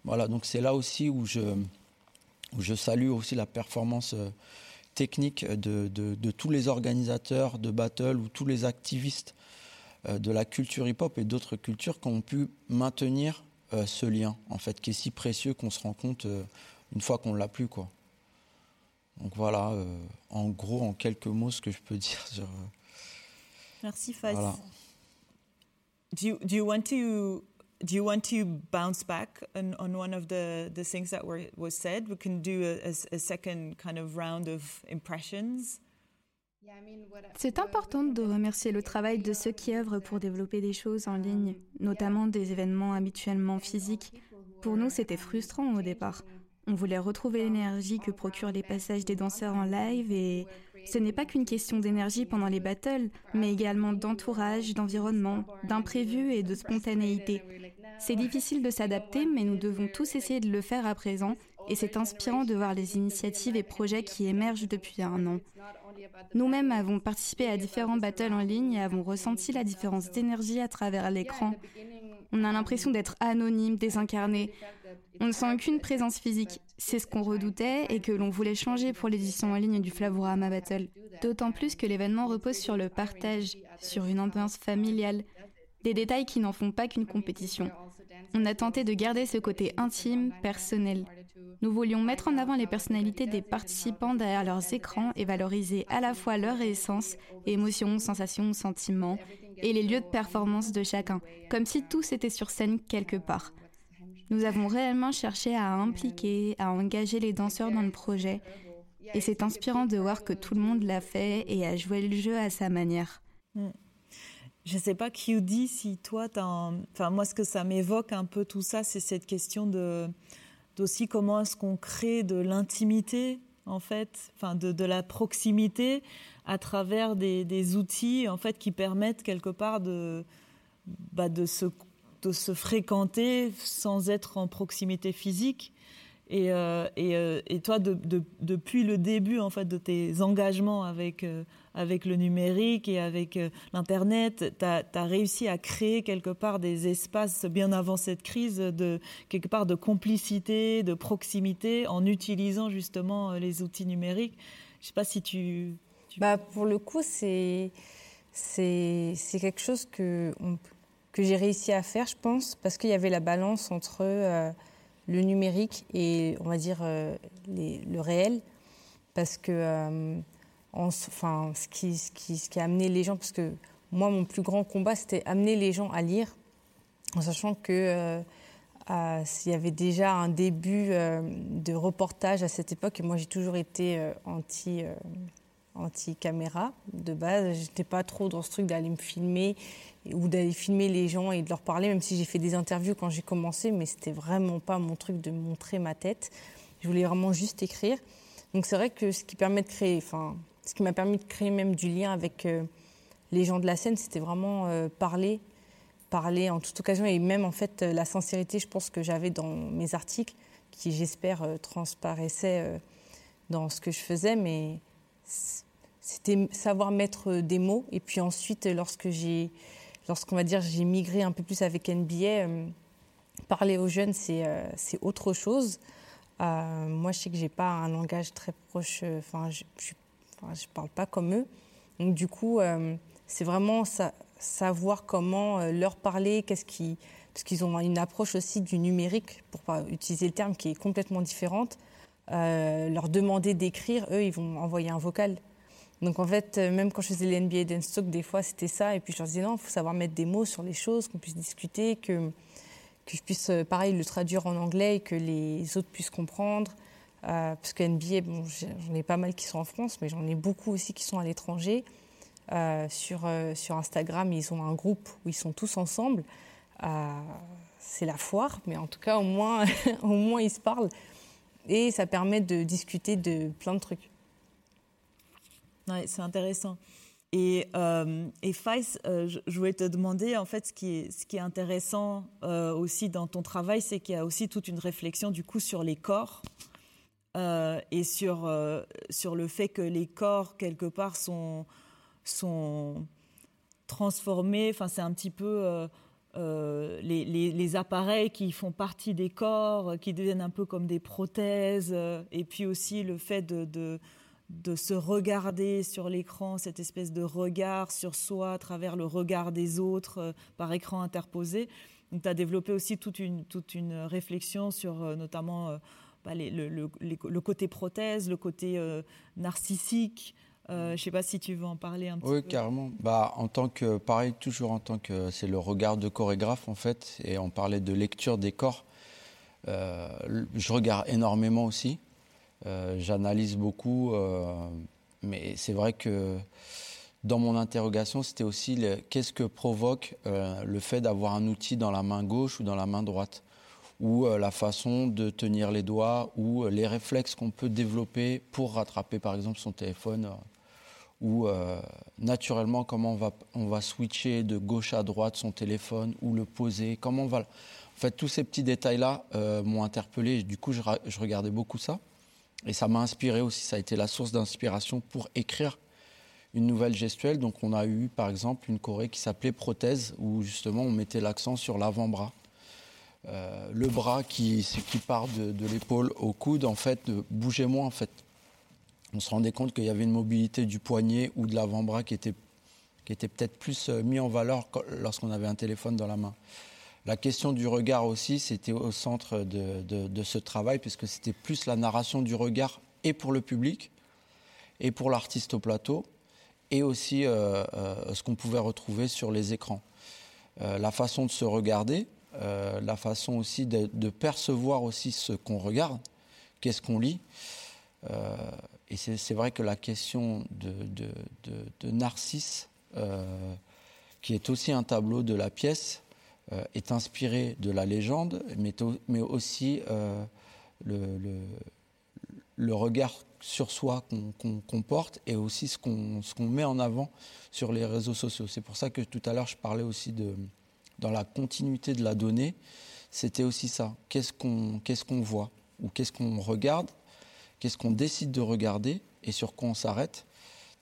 Voilà, donc c'est là aussi où je, où je salue aussi la performance euh, technique de, de, tous les organisateurs de battle ou tous les activistes de la culture hip-hop et d'autres cultures qui ont pu maintenir ce lien, en fait, qui est si précieux qu'on se rend compte une fois qu'on l'a plus, quoi. Donc voilà, en gros, en quelques mots, ce que je peux dire sur. Merci, Faïs. Voilà. Do you, do you want to do you want to bounce back on, on one of the, the things that were was said? We can do a, a, a second kind of round of impressions. C'est important de remercier le travail de ceux qui œuvrent pour développer des choses en ligne, notamment des événements habituellement physiques. Pour nous, c'était frustrant au départ. On voulait retrouver l'énergie que procurent les passages des danseurs en live et ce n'est pas qu'une question d'énergie pendant les battles, mais également d'entourage, d'environnement, d'imprévu et de spontanéité. C'est difficile de s'adapter, mais nous devons tous essayer de le faire à présent, et c'est inspirant de voir les initiatives et projets qui émergent depuis un an. Nous-mêmes avons participé à différents battles en ligne et avons ressenti la différence d'énergie à travers l'écran. On a l'impression d'être anonyme, désincarné. On ne sent aucune présence physique. C'est ce qu'on redoutait et que l'on voulait changer pour l'édition en ligne du Flavorama Battle. D'autant plus que l'événement repose sur le partage, sur une ambiance familiale, des détails qui n'en font pas qu'une compétition. On a tenté de garder ce côté intime, personnel. Nous voulions mettre en avant les personnalités des participants derrière leurs écrans et valoriser à la fois leur essence, émotions, sensations, sentiments, et les lieux de performance de chacun, comme si tous étaient sur scène quelque part. Nous avons réellement cherché à impliquer, à engager les danseurs dans le projet, et c'est inspirant de voir que tout le monde l'a fait et a joué le jeu à sa manière. Hmm. Je ne sais pas, QD, si toi, enfin, moi, ce que ça m'évoque un peu tout ça, c'est cette question de d'aussi comment est-ce qu'on crée de l'intimité, en fait, de, la proximité à travers des, outils, en fait, qui permettent quelque part de, bah, de se de se fréquenter sans être en proximité phisique. Et, euh, et, euh, et toi, de, depuis le début en fait de tes engagements avec euh, avec le numérique et avec l'internet, tu as, réussi à créer quelque part des espaces bien avant cette crise de quelque part de complicité, de proximité en utilisant justement les outils numériques. Je sais pas si tu, Bah pour le coup, c'est quelque chose que que j'ai réussi à faire, je pense, parce qu'il y avait la balance entre le numérique et, on va dire, euh, le réel. Parce que, euh, enfin, ce qui, ce, qui, ce qui a amené les gens, parce que moi, mon plus grand combat, c'était amener les gens à lire, en sachant que s'il y avait déjà un début de reportage à cette époque, et moi, j'ai toujours été anti anti-caméra de base. J'étais pas trop dans ce truc d'aller me filmer ou d'aller filmer les gens et de leur parler, même si j'ai fait des interviews quand j'ai commencé, mais c'était vraiment pas mon truc de montrer ma tête. Je voulais vraiment juste écrire. Donc c'est vrai que ce qui permet de créer, enfin, ce qui m'a permis de créer même du lien avec euh, les gens de la scène, c'était vraiment euh, parler, parler en toute occasion et même en fait euh, la sincérité, je pense que j'avais dans mes articles, qui j'espère transparaissaient dans ce que je faisais, mais c'était savoir mettre des mots. Et puis ensuite, lorsque j'ai lorsqu'on va dire j'ai migré un peu plus avec NBA, euh, parler aux jeunes, c'est euh, c'est autre chose. Euh, moi, je sais que j'ai pas un langage très proche, enfin, je ne parle pas comme eux. Donc, du coup, c'est vraiment savoir comment leur parler, qu'est-ce qui. Parce qu'ils ont une approche aussi du numérique, pour pas utiliser le terme, qui est complètement différente. leur demander d'écrire, eux, ils vont envoyer un vocal. Donc en fait, euh, même quand je faisais les NBA Dance des fois c'était ça. Et puis je leur disais non, il faut savoir mettre des mots sur les choses, qu'on puisse discuter, que, que je puisse, euh, pareil, le traduire en anglais et que les autres puissent comprendre. Euh, parce que NBA, bon, j'en ai pas mal qui sont en France, mais j'en ai beaucoup aussi qui sont à l'étranger. sur, sur Instagram, ils ont un groupe où ils sont tous ensemble. c'est la foire, mais en tout cas, au moins, au moins ils se parlent. Et ça permet de discuter de plein de trucs. C'est intéressant. Et, euh, euh, je, voulais te demander, en fait, ce qui est, intéressant euh, aussi dans ton travail, c'est qu'il y a aussi toute une réflexion, du coup, sur les corps euh, et sur, sur le fait que les corps, quelque part, sont, sont transformés. Enfin, c'est un petit peu les, les, appareils qui font partie des corps, qui deviennent un peu comme des prothèses. et puis aussi le fait de de se regarder sur l'écran, cette espèce de regard sur soi à travers le regard des autres euh, par écran interposé. Donc, tu as développé aussi toute une, toute une réflexion sur euh, notamment euh, bah, le, le, côté prothèse, le côté narcissique. je ne sais pas si tu veux en parler un petit peu. Oui, carrément. Bah, en tant que, pareil, toujours en tant que, c'est le regard de chorégraphe en fait, et on parlait de lecture des corps. je regarde énormément aussi. Euh, j'analyse beaucoup, euh, mais c'est vrai que dans mon interrogation, c'était aussi qu'est-ce que provoque euh, le fait d'avoir un outil dans la main gauche ou dans la main droite, ou la façon de tenir les doigts, ou les réflexes qu'on peut développer pour rattraper par exemple son téléphone, ou naturellement comment on va, on va switcher de gauche à droite son téléphone, ou le poser, comment on va... En fait, tous ces petits détails-là m'ont interpellé, du coup je, je regardais beaucoup ça. Et ça m'a inspiré aussi, ça a été la source d'inspiration pour écrire une nouvelle gestuelle. Donc on a eu par exemple une choré qui s'appelait Prothèse, où justement on mettait l'accent sur l'avant-bras. Euh, le bras qui, qui part de, l'épaule au coude, en fait, bougeait moins. On se rendait compte qu'il y avait une mobilité du poignet ou de l'avant-bras qui était, qui était peut-être plus euh, mis en valeur lorsqu'on avait un téléphone dans la main. La question du regard aussi, c'était au centre de, ce travail, puisque c'était plus la narration du regard et pour le public, et pour l'artiste au plateau, et aussi euh, euh, ce qu'on pouvait retrouver sur les écrans. Euh, la façon de se regarder, la façon aussi de, percevoir aussi ce qu'on regarde, qu'est-ce qu'on lit. et c'est vrai que la question de, Narcisse, qui est aussi un tableau de la pièce, est inspiré de la légende, mais, mais aussi euh, le, regard sur soi qu'on porte et aussi ce qu'on met en avant sur les réseaux sociaux. C'est pour ça que tout à l'heure je parlais aussi de, dans la continuité de la donnée, c'était aussi ça. Qu'est-ce qu'on qu'est-ce qu'on voit ou qu'est-ce qu'on regarde, qu'est-ce qu'on décide de regarder et sur quoi on s'arrête?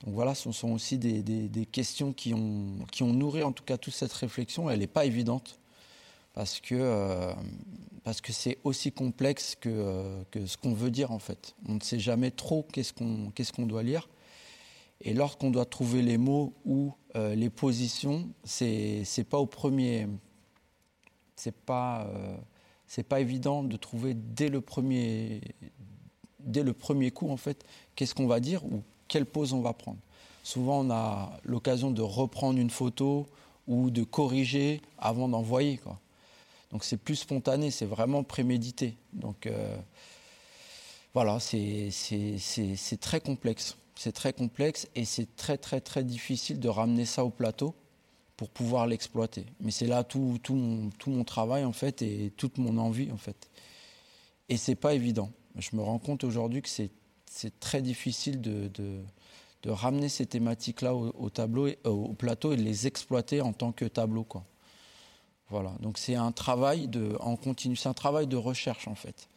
Donc voilà, ce sont aussi des, questions qui ont, qui ont nourri en tout cas toute cette réflexion. Elle n'est pas évidente parce que euh, parce que c'est aussi complexe que, euh, que ce qu'on veut dire en fait. On ne sait jamais trop qu'est-ce qu'on qu'est-ce qu'on doit lire. Et lorsqu'on doit trouver les mots ou euh, les positions, c'est c'est pas au premier c'est pas c'est pas évident de trouver dès le premier dès le premier coup en fait qu'est-ce qu'on va dire ou quelle pose on va prendre. Souvent, on a l'occasion de reprendre une photo ou de corriger avant d'envoyer. Donc c'est plus spontané, c'est vraiment prémédité. Donc euh, voilà, c'est très complexe. C'est très complexe et c'est très très très difficile de ramener ça au plateau pour pouvoir l'exploiter. Mais c'est là tout, mon, tout mon travail en fait et toute mon envie en fait. Et c'est pas évident. Je me rends compte aujourd'hui que c'est c'est très difficile de, de, ramener ces thématiques-là au, tableau, euh, au plateau et de les exploiter en tant que tableau. Quoi. Voilà. Donc c'est un travail de, en continu, c'est un travail de recherche en fait.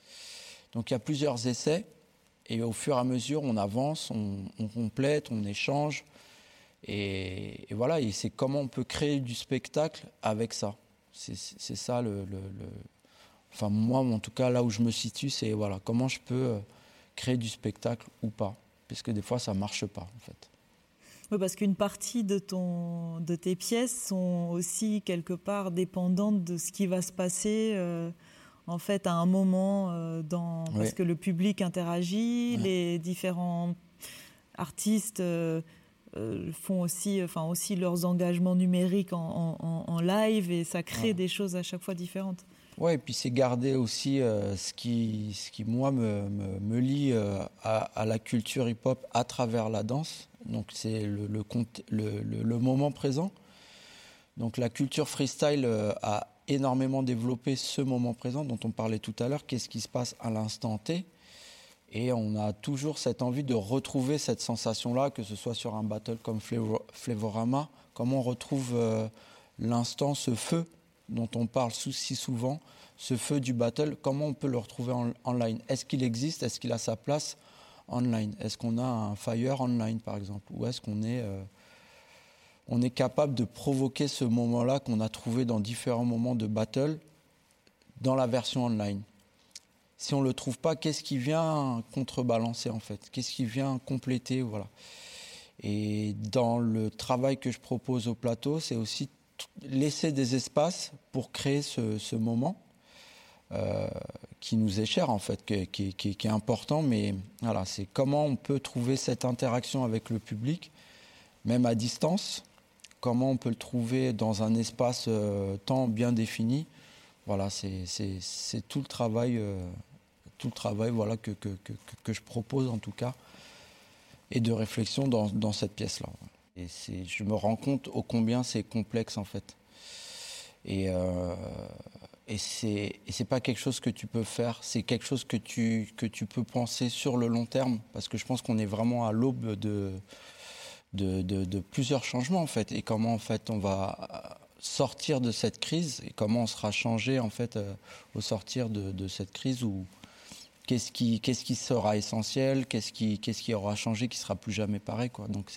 Donc il y a plusieurs essais et au fur et à mesure on avance, on, complète, on échange et, voilà. Et c'est comment on peut créer du spectacle avec ça. C'est ça le, le, enfin moi en tout cas là où je me situe, c'est voilà comment je peux euh, créer du spectacle ou pas, puisque des fois ça marche pas en fait. Oui, parce qu'une partie de, ton, de tes pièces sont aussi quelque part dépendantes de ce qui va se passer euh, en fait à un moment euh, dans parce que le public interagit, les différents artistes euh, font aussi, enfin aussi leurs engagements numériques en, en, live et ça crée des choses à chaque fois différentes. Oui, et puis c'est garder aussi euh, ce, qui, ce qui, moi, me, me, lie euh, à, la culture hip-hop à travers la danse. Donc c'est le, le, le, moment présent. Donc la culture freestyle euh, a énormément développé ce moment présent dont on parlait tout à l'heure. Qu'est-ce qui se passe à l'instant T? Et on a toujours cette envie de retrouver cette sensation-là, que ce soit sur un battle comme Flavorama, comment on retrouve l'instant, ce feu? Dont on parle si souvent, ce feu du battle, comment on peut le retrouver en, online? Est-ce qu'il existe? Est-ce qu'il a sa place online? Est-ce qu'on a un fire online par exemple? Ou est-ce qu'on est, euh, est capable de provoquer ce moment-là qu'on a trouvé dans différents moments de battle dans la version online? Si on le trouve pas, qu'est-ce qui vient contrebalancer en fait? Qu'est-ce qui vient compléter? Voilà. Et dans le travail que je propose au plateau, c'est aussi laisser des espaces pour créer ce, moment euh, qui nous est cher en fait, qui, est important. Mais voilà, c'est comment on peut trouver cette interaction avec le public, même à distance. Comment on peut le trouver dans un espace euh, temps bien défini. Voilà, c'est tout le travail, euh, tout le travail voilà, que, je propose en tout cas, et de réflexion dans cette pièce-là. Je me rends compte au combien c'est complexe en fait. Et, euh, et c'est pas quelque chose que tu peux faire, c'est quelque chose que tu, peux penser sur le long terme, parce que je pense qu'on est vraiment à l'aube de plusieurs changements en fait, et comment en fait on va sortir de cette crise, et comment on sera changé en fait euh, au sortir de, cette crise qu'est-ce qui, sera essentiel, qu'est-ce qui, aura changé, qui sera plus jamais pareil. Donc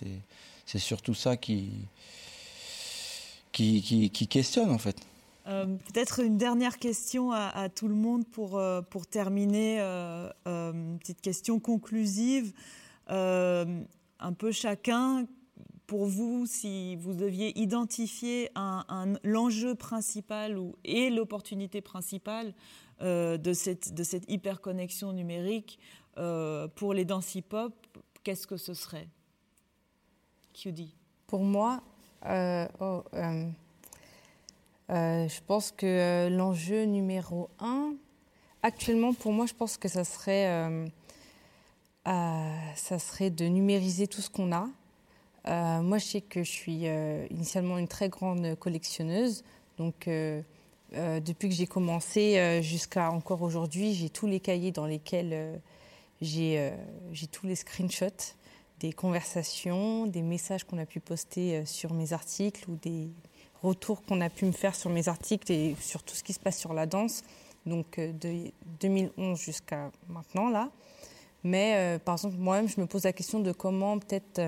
c'est surtout ça qui, questionne en fait. Euh, peut-être une dernière question à, tout le monde pour, euh, terminer. Euh, une petite question conclusive. un peu chacun, pour vous, si vous deviez identifier l'enjeu principal et l'opportunité principale de, cette, de cette hyperconnexion numérique pour les danses hip-hop, qu'est-ce que ce serait? Pour moi, euh, oh, euh, euh, je pense que l'enjeu numéro un, actuellement pour moi, je pense que ça serait, ça serait de numériser tout ce qu'on a. moi, je sais que je suis initialement une très grande collectionneuse, donc depuis que j'ai commencé jusqu'à encore aujourd'hui, j'ai tous les cahiers dans lesquels j'ai tous les screenshots des conversations, des messages qu'on a pu poster euh, sur mes articles ou des retours qu'on a pu me faire sur mes articles et sur tout ce qui se passe sur la danse, donc euh, de 2011 jusqu'à maintenant là. Mais euh, par exemple, moi-même, je me pose la question de comment peut-être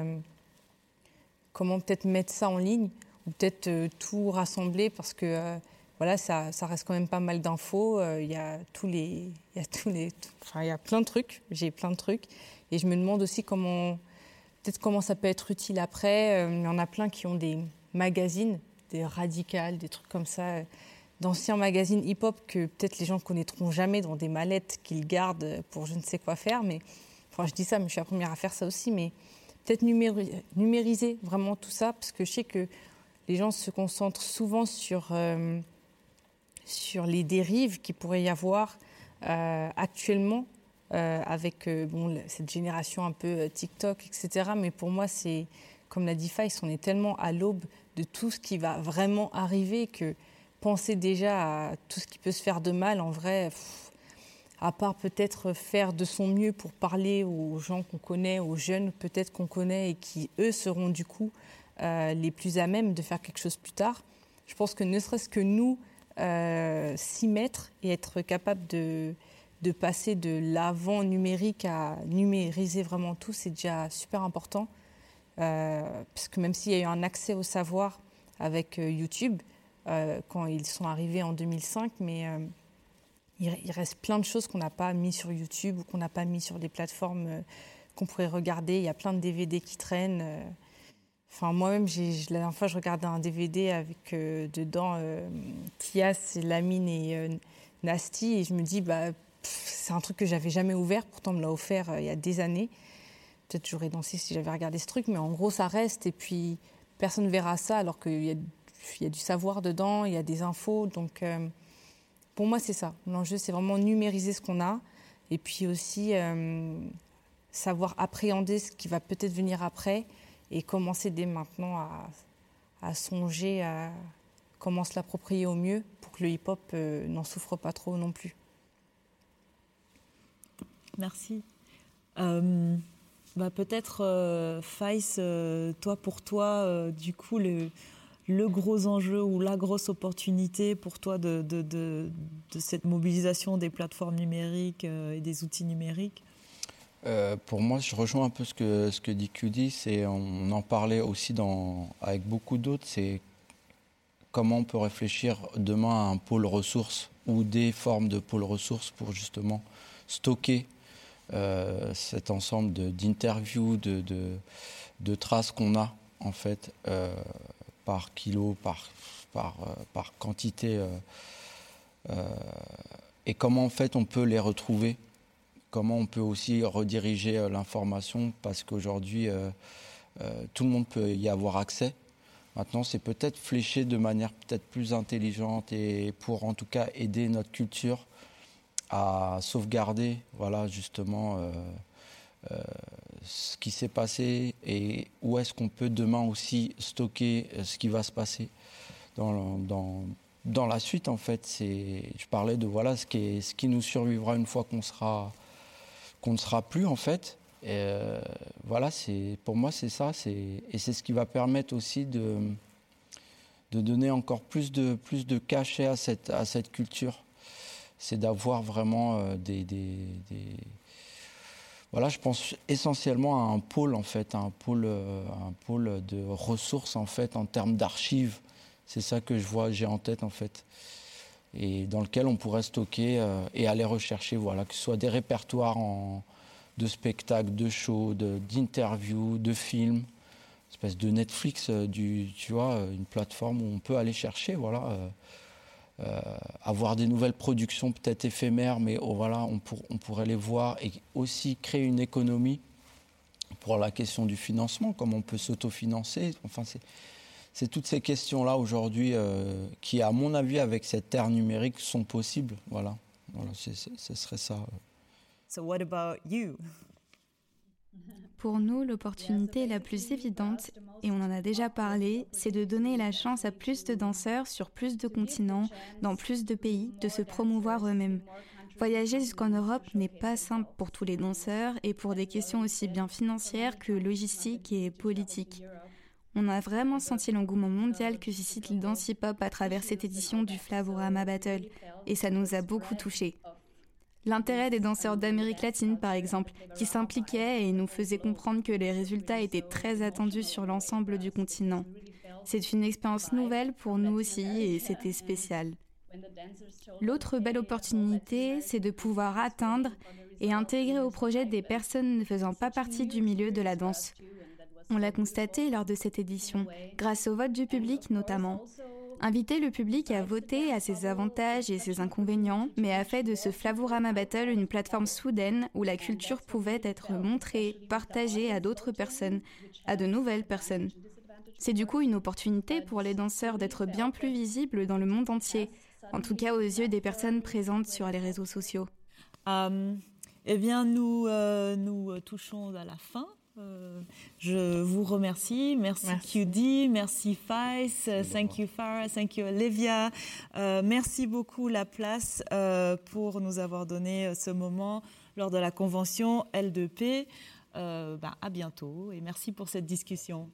comment peut-être mettre ça en ligne ou peut-être tout rassembler parce que voilà, ça, ça, reste quand même pas mal d'infos. Il y a tous les, il y a tous les, enfin, il y a plein de trucs. J'ai plein de trucs et je me demande aussi comment peut-être comment ça peut être utile après. Euh, il y en a plein qui ont des magazines, des radicales, des trucs comme ça, d'anciens magazines hip-hop que peut-être les gens connaîtront jamais dans des mallettes qu'ils gardent pour je ne sais quoi faire. Mais enfin, je dis ça, mais je suis la première à faire ça aussi. Mais peut-être numériser vraiment tout ça, parce que je sais que les gens se concentrent souvent sur, euh, sur les dérives qu'il pourrait y avoir euh, actuellement euh, avec euh, bon, cette génération un peu TikTok, etc. Mais pour moi, c'est, comme l'a Faïs, on est tellement à l'aube de tout ce qui va vraiment arriver que penser déjà à tout ce qui peut se faire de mal, en vrai, à part peut-être faire de son mieux pour parler aux gens qu'on connaît, aux jeunes peut-être qu'on connaît et qui, eux, seront du coup les plus à même de faire quelque chose plus tard. Je pense que ne serait-ce que nous, s'y mettre et être capable de de passer de l'avant numérique à numériser vraiment tout, c'est déjà super important. Euh, parce que même s'il y a eu un accès au savoir avec euh, YouTube, euh, quand ils sont arrivés en 2005, mais il, reste plein de choses qu'on n'a pas mis sur YouTube ou qu'on n'a pas mis sur des plateformes qu'on pourrait regarder. Il y a plein de DVD qui traînent. Enfin, moi-même, la dernière fois, je regardais un DVD avec dedans Tias, Lamine et Nasty, et je me dis, bah, c'est un truc que j'avais jamais ouvert, pourtant on me l'a offert euh, il y a des années. Peut-être j'aurais dansé si j'avais regardé ce truc, mais en gros ça reste et puis personne ne verra ça alors qu'il y, a, du savoir dedans, il y a des infos. Donc euh, pour moi c'est ça. L'enjeu c'est vraiment numériser ce qu'on a et puis aussi euh, savoir appréhender ce qui va peut-être venir après et commencer dès maintenant à, songer à comment se l'approprier au mieux pour que le hip-hop n'en souffre pas trop non plus. Merci. Euh, bah peut-être, euh, euh, toi, pour toi, euh, du coup, le, gros enjeu ou la grosse opportunité pour toi de cette mobilisation des plateformes numériques et des outils numériques pour moi, je rejoins un peu ce que, ce que dit QD, c'est, on en parlait aussi avec beaucoup d'autres, c'est comment on peut réfléchir demain à un pôle ressources ou des formes de pôles ressources pour justement stocker euh, cet ensemble d'interviews, de, de, traces qu'on a en fait euh, par kilo, par, par, euh, par quantité, et comment en fait on peut les retrouver, comment on peut aussi rediriger l'information, parce qu'aujourd'hui tout le monde peut y avoir accès. Maintenant, c'est peut-être fléché de manière peut-être plus intelligente et pour en tout cas aider notre culture à sauvegarder, voilà, justement, euh, euh, ce qui s'est passé et où est-ce qu'on peut demain aussi stocker euh, ce qui va se passer dans, dans, dans la suite, en fait. Je parlais de voilà ce qui, est, ce qui nous survivra une fois qu'on sera qu'on ne sera plus, en fait. Et voilà, c'est, pour moi, c'est ça. C'est, et c'est ce qui va permettre aussi de, de donner encore plus de, plus de cachet à cette, à cette culture c'est d'avoir vraiment euh, des, Voilà, je pense essentiellement à un pôle, en fait, un pôle, euh, un pôle de ressources, en fait, en termes d'archives. C'est ça que je vois, j'ai en tête, en fait. Et dans lequel on pourrait stocker euh, et aller rechercher, voilà, que ce soit des répertoires de spectacles, de shows, d'interviews, de, films, une espèce de Netflix, du, tu vois, une plateforme où on peut aller chercher, voilà euh, avoir des nouvelles productions peut-être éphémères, mais oh, voilà, on, on, pourrait les voir et aussi créer une économie pour la question du financement, comment on peut s'autofinancer. Enfin, c'est toutes ces questions-là aujourd'hui euh, qui, à mon avis, avec cette ère numérique, sont possibles. Voilà, voilà ce serait ça. So what about you? Pour nous, l'opportunité la plus évidente, et on en a déjà parlé, c'est de donner la chance à plus de danseurs sur plus de continents, dans plus de pays, de se promouvoir eux-mêmes. Voyager jusqu'en Europe n'est pas simple pour tous les danseurs et pour des questions aussi bien financières que logistiques et politiques. On a vraiment senti l'engouement mondial que suscite le dance hip-hop à travers cette édition du Flavorama Battle, et ça nous a beaucoup touchés. L'intérêt des danseurs d'Amérique latine, par exemple, qui s'impliquaient et nous faisaient comprendre que les résultats étaient très attendus sur l'ensemble du continent. C'est une expérience nouvelle pour nous aussi et c'était spécial. L'autre belle opportunité, c'est de pouvoir atteindre et intégrer au projet des personnes ne faisant pas partie du milieu de la danse. On l'a constaté lors de cette édition, grâce au vote du public notamment. Inviter le public à voter à ses avantages et ses inconvénients, mais a fait de ce Flavorama Battle une plateforme soudaine où la culture pouvait être montrée, partagée à d'autres personnes, à de nouvelles personnes. C'est du coup une opportunité pour les danseurs d'être bien plus visibles dans le monde entier, en tout cas aux yeux des personnes présentes sur les réseaux sociaux. Euh, eh bien, euh, nous touchons à la fin euh, je vous remercie. Merci, QD, merci Faiz, thank you Farah, thank you Olivia. Euh, merci beaucoup La Place euh, pour nous avoir donné ce moment lors de la convention L2P. Ben, à bientôt et merci pour cette discussion.